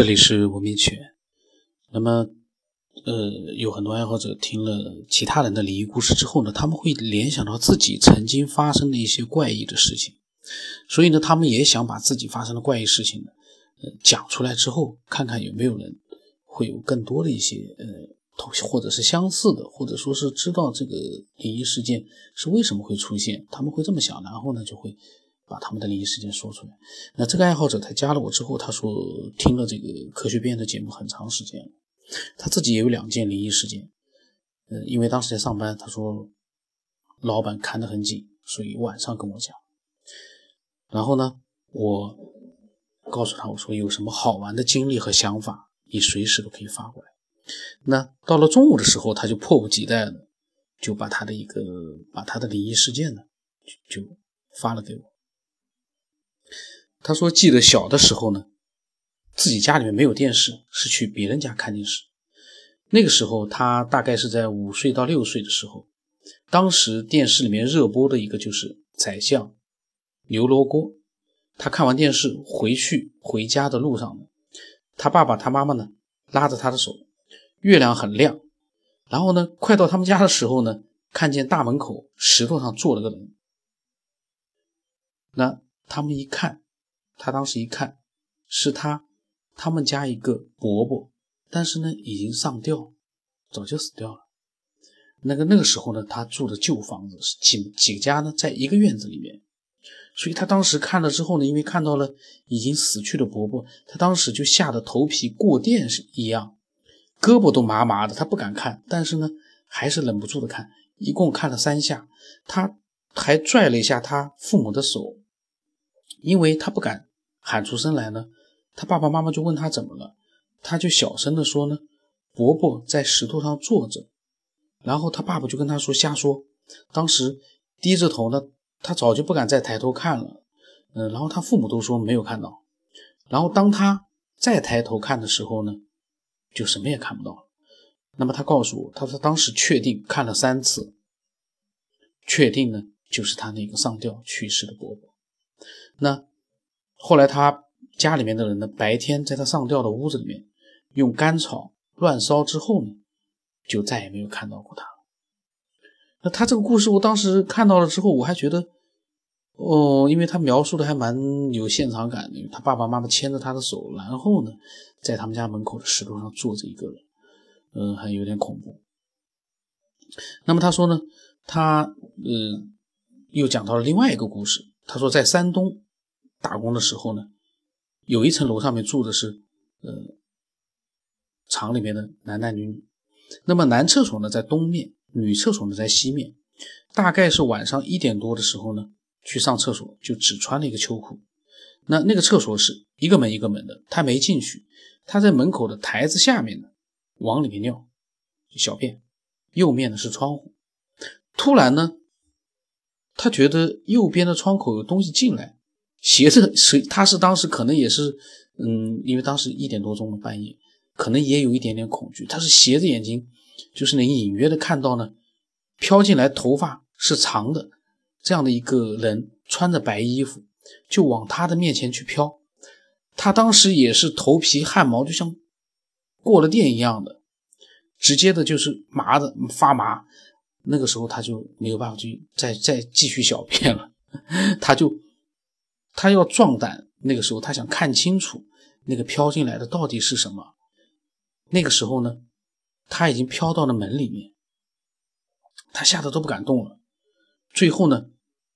这里是文明犬。那么，呃，有很多爱好者听了其他人的灵异故事之后呢，他们会联想到自己曾经发生的一些怪异的事情，所以呢，他们也想把自己发生的怪异事情呢，呃，讲出来之后，看看有没有人会有更多的一些呃，或者是相似的，或者说是知道这个灵异事件是为什么会出现，他们会这么想，然后呢，就会。把他们的灵异事件说出来。那这个爱好者他加了我之后，他说听了这个科学编的节目很长时间了，他自己也有两件灵异事件。呃，因为当时在上班，他说老板看得很紧，所以晚上跟我讲。然后呢，我告诉他我说有什么好玩的经历和想法，你随时都可以发过来。那到了中午的时候，他就迫不及待的就把他的一个把他的灵异事件呢就就发了给我。他说：“记得小的时候呢，自己家里面没有电视，是去别人家看电视。那个时候他大概是在五岁到六岁的时候，当时电视里面热播的一个就是《宰相刘罗锅》。他看完电视回去回家的路上呢，他爸爸他妈妈呢拉着他的手，月亮很亮。然后呢，快到他们家的时候呢，看见大门口石头上坐了个人。那他们一看。”他当时一看，是他他们家一个伯伯，但是呢已经上吊，早就死掉了。那个那个时候呢，他住的旧房子是几几家呢，在一个院子里面，所以他当时看了之后呢，因为看到了已经死去的伯伯，他当时就吓得头皮过电是一样，胳膊都麻麻的，他不敢看，但是呢还是忍不住的看，一共看了三下，他还拽了一下他父母的手，因为他不敢。喊出声来呢，他爸爸妈妈就问他怎么了，他就小声的说呢，伯伯在石头上坐着，然后他爸爸就跟他说瞎说，当时低着头呢，他早就不敢再抬头看了，嗯，然后他父母都说没有看到，然后当他再抬头看的时候呢，就什么也看不到了。那么他告诉我，他说当时确定看了三次，确定呢就是他那个上吊去世的伯伯，那。后来他家里面的人呢，白天在他上吊的屋子里面用干草乱烧之后呢，就再也没有看到过他了。那他这个故事，我当时看到了之后，我还觉得，哦，因为他描述的还蛮有现场感的。他爸爸妈妈牵着他的手，然后呢，在他们家门口的石头上坐着一个人，嗯，还有点恐怖。那么他说呢，他呃又讲到了另外一个故事。他说在山东。打工的时候呢，有一层楼上面住的是，呃，厂里面的男男女女。那么男厕所呢在东面，女厕所呢在西面。大概是晚上一点多的时候呢，去上厕所就只穿了一个秋裤。那那个厕所是一个门一个门的，他没进去，他在门口的台子下面呢，往里面尿小便。右面呢是窗户。突然呢，他觉得右边的窗口有东西进来。斜着，谁他是当时可能也是，嗯，因为当时一点多钟的半夜，可能也有一点点恐惧。他是斜着眼睛，就是能隐约的看到呢，飘进来头发是长的这样的一个人，穿着白衣服，就往他的面前去飘。他当时也是头皮汗毛就像过了电一样的，直接的就是麻的发麻。那个时候他就没有办法去再再继续小便了，他就。他要壮胆，那个时候他想看清楚那个飘进来的到底是什么。那个时候呢，他已经飘到了门里面，他吓得都不敢动了。最后呢，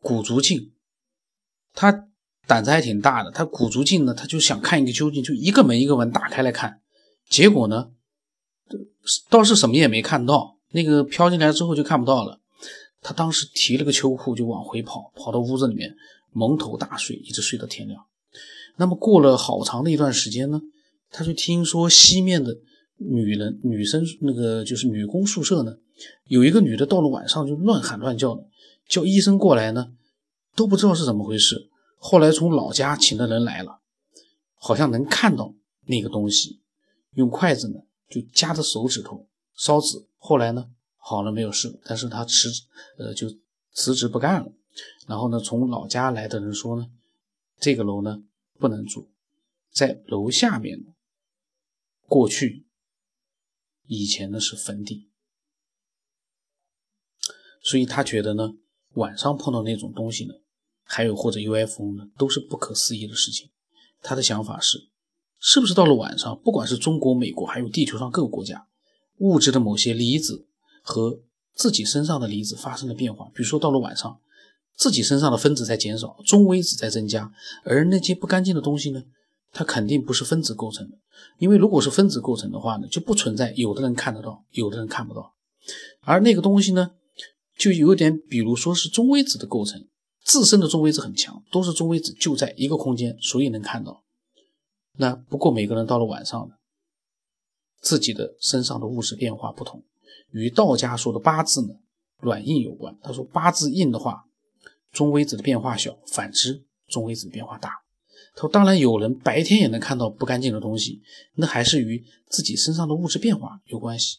鼓足劲，他胆子还挺大的，他鼓足劲呢，他就想看一个究竟，就一个门一个门打开来看。结果呢，倒是什么也没看到，那个飘进来之后就看不到了。他当时提了个秋裤就往回跑，跑到屋子里面。蒙头大睡，一直睡到天亮。那么过了好长的一段时间呢，他就听说西面的女人、女生，那个就是女工宿舍呢，有一个女的到了晚上就乱喊乱叫的，叫医生过来呢，都不知道是怎么回事。后来从老家请的人来了，好像能看到那个东西，用筷子呢就夹着手指头烧纸。后来呢好了没有事，但是他辞呃就辞职不干了。然后呢，从老家来的人说呢，这个楼呢不能住，在楼下面过去以前呢是坟地，所以他觉得呢，晚上碰到那种东西呢，还有或者 UFO 呢，都是不可思议的事情。他的想法是，是不是到了晚上，不管是中国、美国，还有地球上各个国家，物质的某些离子和自己身上的离子发生了变化，比如说到了晚上。自己身上的分子在减少，中微子在增加，而那些不干净的东西呢，它肯定不是分子构成的，因为如果是分子构成的话呢，就不存在有的人看得到，有的人看不到，而那个东西呢，就有点比如说是中微子的构成，自身的中微子很强，都是中微子就在一个空间，所以能看到。那不过每个人到了晚上呢，自己的身上的物质变化不同，与道家说的八字呢，软硬有关。他说八字硬的话。中微子的变化小，反之，中微子变化大。他说：“当然，有人白天也能看到不干净的东西，那还是与自己身上的物质变化有关系。”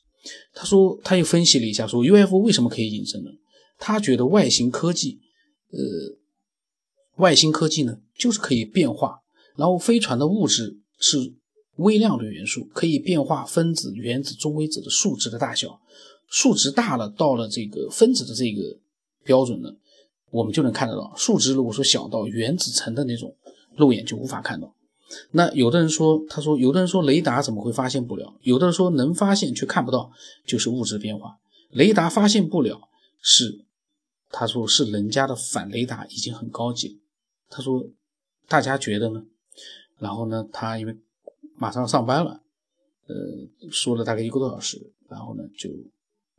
他说，他又分析了一下，说 UFO 为什么可以隐身呢？他觉得外星科技，呃，外星科技呢，就是可以变化。然后飞船的物质是微量的元素，可以变化分子、原子、中微子的数值的大小。数值大了，到了这个分子的这个标准呢？我们就能看得到数值。如果说小到原子层的那种，肉眼就无法看到。那有的人说，他说，有的人说雷达怎么会发现不了？有的人说能发现却看不到，就是物质变化。雷达发现不了，是他说是人家的反雷达已经很高级。他说，大家觉得呢？然后呢，他因为马上上班了，呃，说了大概一个多小时，然后呢就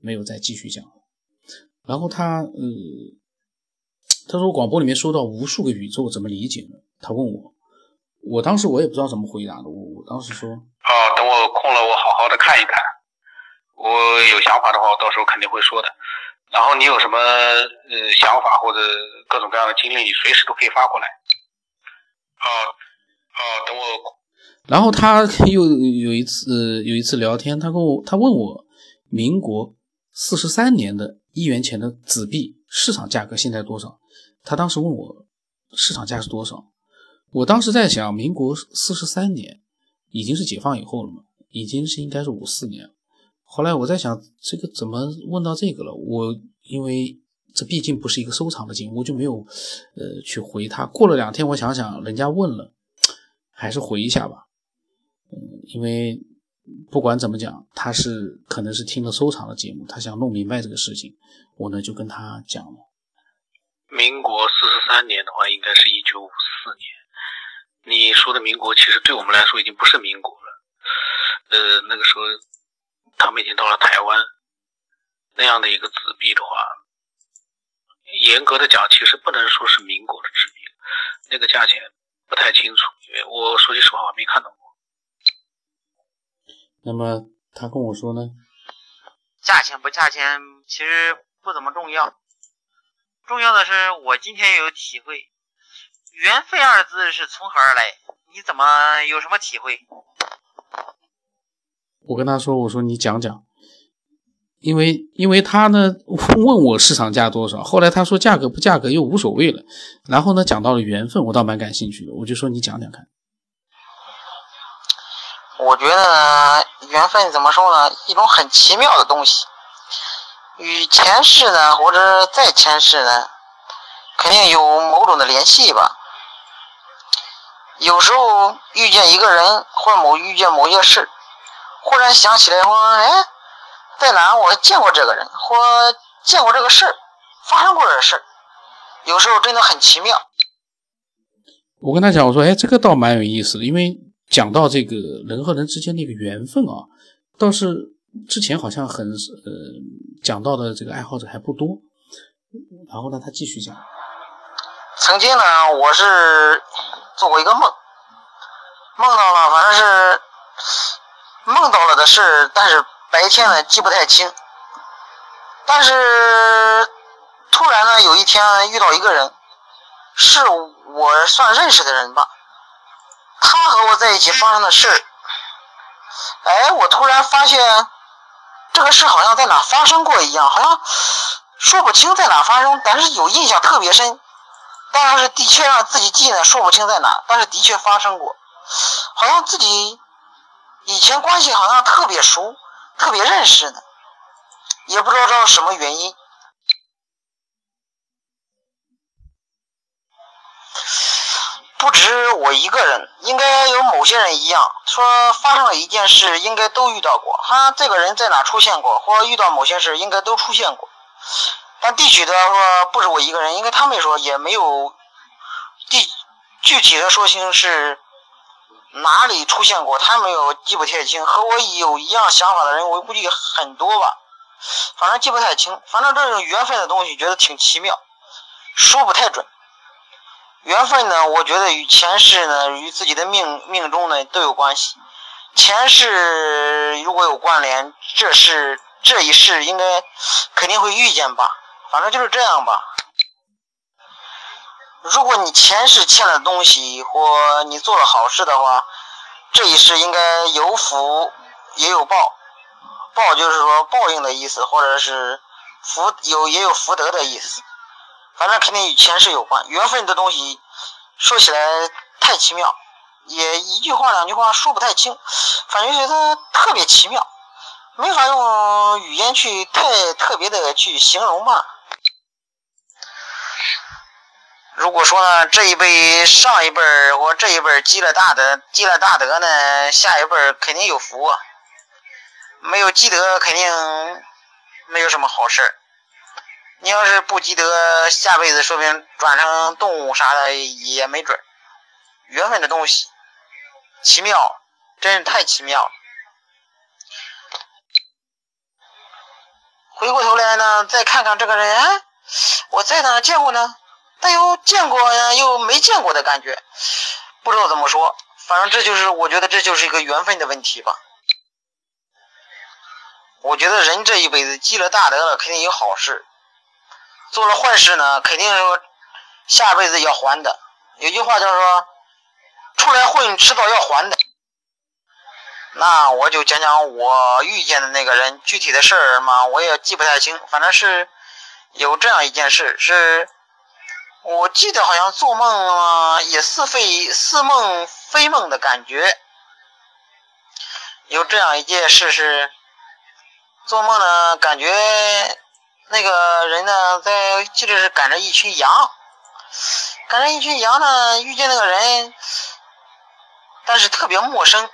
没有再继续讲了。然后他呃。他说广播里面说到无数个宇宙，怎么理解呢？他问我，我当时我也不知道怎么回答的。我我当时说，哦，等我空了，我好好的看一看。我有想法的话，我到时候肯定会说的。然后你有什么呃想法或者各种各样的经历，你随时都可以发过来。哦哦，等我。然后他又有一次有一次聊天，他跟我他问我，民国四十三年的一元钱的纸币市场价格现在多少？他当时问我市场价是多少，我当时在想，民国四十三年已经是解放以后了嘛，已经是应该是五四年。后来我在想，这个怎么问到这个了？我因为这毕竟不是一个收藏的节目，我就没有呃去回他。过了两天，我想想，人家问了，还是回一下吧。因为不管怎么讲，他是可能是听了收藏的节目，他想弄明白这个事情，我呢就跟他讲了。民国四十三年的话，应该是一九五四年。你说的民国，其实对我们来说已经不是民国了。呃，那个时候，他们已经到了台湾，那样的一个纸币的话，严格的讲，其实不能说是民国的纸币，那个价钱不太清楚，因为我说句实话，我没看到过。那么他跟我说呢？价钱不价钱，其实不怎么重要。重要的是，我今天有体会，“缘分”二字是从何而来？你怎么有什么体会？我跟他说：“我说你讲讲，因为因为他呢问我市场价多少，后来他说价格不价格又无所谓了，然后呢讲到了缘分，我倒蛮感兴趣的，我就说你讲讲看。我觉得缘分怎么说呢？一种很奇妙的东西。与前世呢，或者再前世呢，肯定有某种的联系吧。有时候遇见一个人，或某遇见某些事，忽然想起来说：“哎，在哪我见过这个人，或见过这个事儿，发生过这事儿。”有时候真的很奇妙。我跟他讲，我说：“哎，这个倒蛮有意思的，因为讲到这个人和人之间的一个缘分啊，倒是。”之前好像很呃讲到的这个爱好者还不多，然后呢，他继续讲。曾经呢，我是做过一个梦，梦到了，反正是梦到了的事，但是白天呢记不太清。但是突然呢，有一天遇到一个人，是我算认识的人吧，他和我在一起发生的事哎，我突然发现。这个事好像在哪发生过一样，好像说不清在哪发生，但是有印象特别深。当然是的确让自己记得说不清在哪，但是的确发生过。好像自己以前关系好像特别熟，特别认识呢，也不知道这是什么原因。不止我一个人，应该有某些人一样，说发生了一件事，应该都遇到过。他这个人在哪出现过，或遇到某些事，应该都出现过。但具体的说，不止我一个人，应该他们说也没有地具体的说清是哪里出现过，他没有记不太清。和我有一样想法的人，我估计很多吧，反正记不太清。反正这种缘分的东西，觉得挺奇妙，说不太准。缘分呢，我觉得与前世呢，与自己的命命中呢都有关系。前世如果有关联，这是这一世应该肯定会遇见吧。反正就是这样吧。如果你前世欠了东西，或你做了好事的话，这一世应该有福也有报。报就是说报应的意思，或者是福有也有福德的意思。反正肯定与前世有关，缘分的东西说起来太奇妙，也一句话两句话说不太清，反正觉得特别奇妙，没法用语言去太特别的去形容吧。如果说呢，这一辈上一辈儿或这一辈积了大德，积了大德呢，下一辈儿肯定有福啊；没有积德，肯定没有什么好事儿。你要是不积德，下辈子说不定转成动物啥的也没准。缘分的东西奇妙，真是太奇妙了。回过头来呢，再看看这个人，我在哪见过呢？但又见过，又没见过的感觉，不知道怎么说。反正这就是，我觉得这就是一个缘分的问题吧。我觉得人这一辈子积了大德了，肯定有好事。做了坏事呢，肯定是下辈子要还的。有句话叫做“出来混，迟早要还的”。那我就讲讲我遇见的那个人具体的事儿嘛，我也记不太清。反正是有这样一件事，是我记得好像做梦啊，也似非似梦非梦的感觉。有这样一件事是做梦呢，感觉。那个人呢，在记得是赶着一群羊，赶着一群羊呢，遇见那个人，但是特别陌生，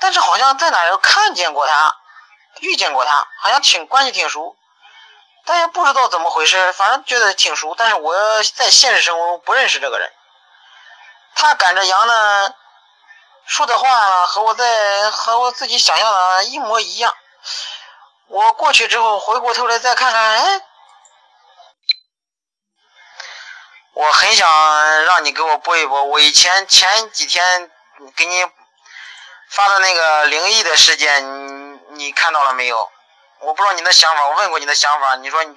但是好像在哪儿看见过他，遇见过他，好像挺关系挺熟，但也不知道怎么回事，反正觉得挺熟，但是我在现实生活中不认识这个人。他赶着羊呢，说的话和我在和我自己想象的一模一样。我过去之后，回过头来再看看，哎，我很想让你给我播一播。我以前前几天给你发的那个灵异的事件，你你看到了没有？我不知道你的想法，我问过你的想法，你说你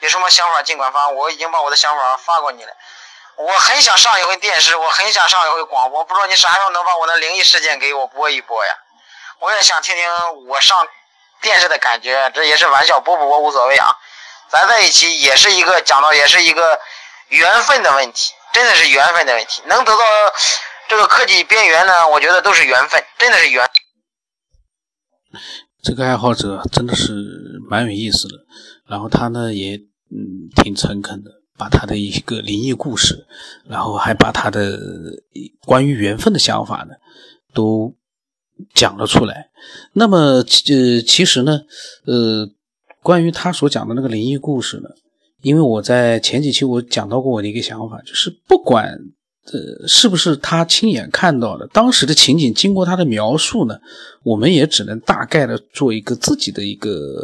有什么想法尽管发，我已经把我的想法发过你了。我很想上一回电视，我很想上一回广播，不知道你啥时候能把我的灵异事件给我播一播呀？我也想听听我上。电视的感觉，这也是玩笑，播不播无所谓啊。咱在一起也是一个讲到，也是一个缘分的问题，真的是缘分的问题。能得到这个科技边缘呢，我觉得都是缘分，真的是缘。这个爱好者真的是蛮有意思的，然后他呢也嗯挺诚恳的，把他的一个灵异故事，然后还把他的关于缘分的想法呢都。讲了出来，那么呃，其实呢，呃，关于他所讲的那个灵异故事呢，因为我在前几期我讲到过我的一个想法，就是不管呃是不是他亲眼看到的，当时的情景经过他的描述呢，我们也只能大概的做一个自己的一个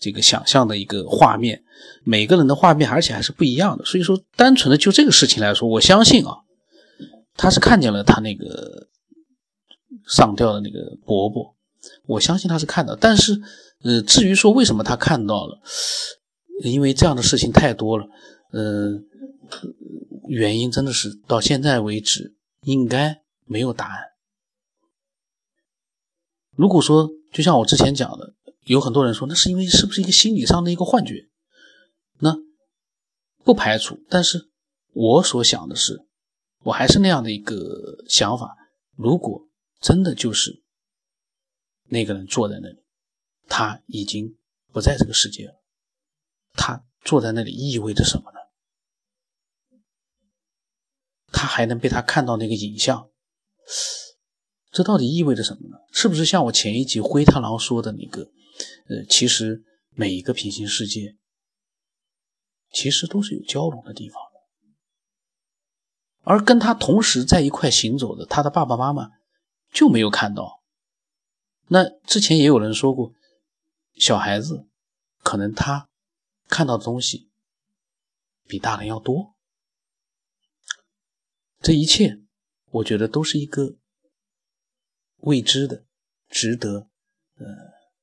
这个想象的一个画面，每个人的画面而且还是不一样的，所以说单纯的就这个事情来说，我相信啊，他是看见了他那个。上吊的那个伯伯，我相信他是看到，但是，呃，至于说为什么他看到了，因为这样的事情太多了，呃，原因真的是到现在为止应该没有答案。如果说就像我之前讲的，有很多人说那是因为是不是一个心理上的一个幻觉，那不排除，但是我所想的是，我还是那样的一个想法，如果。真的就是那个人坐在那里，他已经不在这个世界了。他坐在那里意味着什么呢？他还能被他看到那个影像，这到底意味着什么呢？是不是像我前一集灰太狼说的那个？呃，其实每一个平行世界其实都是有交融的地方的，而跟他同时在一块行走的他的爸爸妈妈就没有看到。那之前也有人说过，小孩子可能他看到的东西比大人要多。这一切，我觉得都是一个未知的、值得呃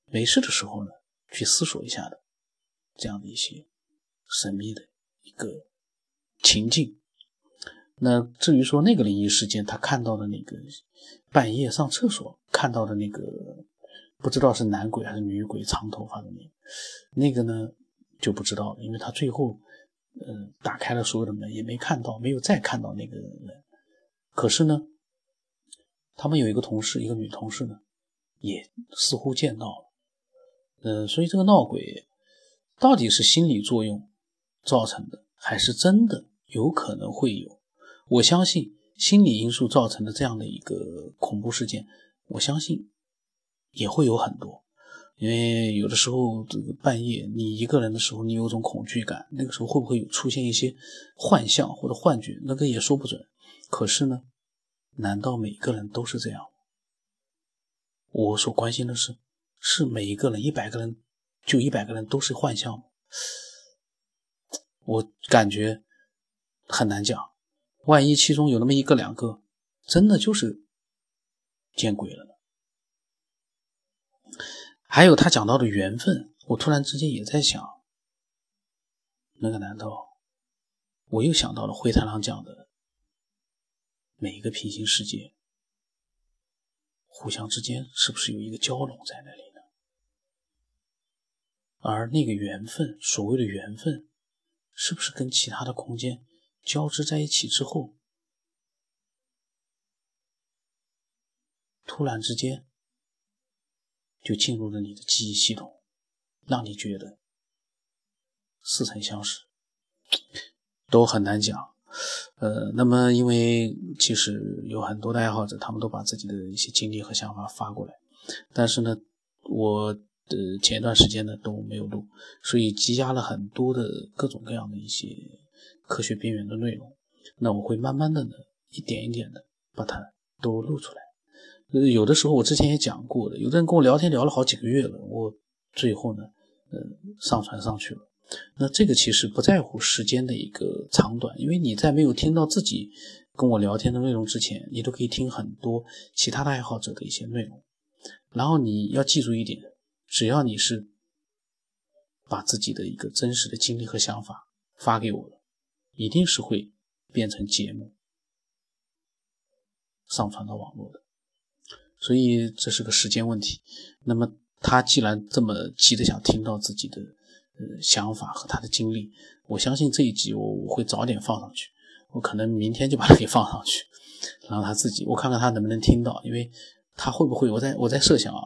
没事的时候呢去思索一下的这样的一些神秘的一个情境。那至于说那个灵异事件，他看到的那个半夜上厕所看到的那个不知道是男鬼还是女鬼，长头发的那个，那个呢就不知道了，因为他最后。呃，打开了所有的门，也没看到，没有再看到那个人。可是呢，他们有一个同事，一个女同事呢，也似乎见到了。嗯，所以这个闹鬼到底是心理作用造成的，还是真的有可能会有？我相信心理因素造成的这样的一个恐怖事件，我相信也会有很多。因为有的时候，这个半夜你一个人的时候，你有种恐惧感，那个时候会不会有出现一些幻象或者幻觉？那个也说不准。可是呢，难道每个人都是这样？我所关心的是，是每一个人，一百个人就一百个人都是幻象吗？我感觉很难讲。万一其中有那么一个两个，真的就是见鬼了呢？还有他讲到的缘分，我突然之间也在想，那个难道我又想到了灰太狼讲的每一个平行世界，互相之间是不是有一个交融在那里呢？而那个缘分，所谓的缘分，是不是跟其他的空间交织在一起之后，突然之间？就进入了你的记忆系统，让你觉得似曾相识，都很难讲。呃，那么因为其实有很多的爱好者，他们都把自己的一些经历和想法发过来，但是呢，我的前一段时间呢都没有录，所以积压了很多的各种各样的一些科学边缘的内容。那我会慢慢的呢，一点一点的把它都录出来。呃，有的时候我之前也讲过的，有的人跟我聊天聊了好几个月了，我最后呢，呃，上传上去了。那这个其实不在乎时间的一个长短，因为你在没有听到自己跟我聊天的内容之前，你都可以听很多其他的爱好者的一些内容。然后你要记住一点，只要你是把自己的一个真实的经历和想法发给我了，一定是会变成节目上传到网络的。所以这是个时间问题。那么他既然这么急的想听到自己的呃想法和他的经历，我相信这一集我我会早点放上去。我可能明天就把它给放上去，然后他自己我看看他能不能听到，因为他会不会我在我在设想啊，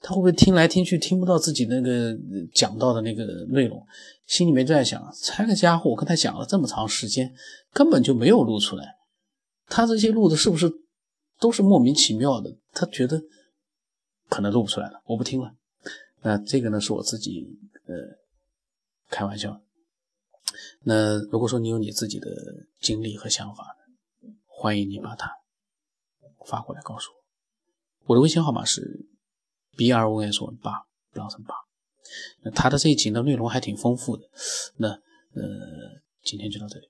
他会不会听来听去听不到自己那个讲到的那个内容，心里面就在想：这个家伙我跟他讲了这么长时间，根本就没有录出来，他这些录的是不是？都是莫名其妙的，他觉得可能录不出来了，我不听了。那这个呢是我自己呃开玩笑。那如果说你有你自己的经历和想法，欢迎你把它发过来告诉我。我的微信号码是 b r o s 文八，不要成八。那他的这一集的内容还挺丰富的。那呃，今天就到这里。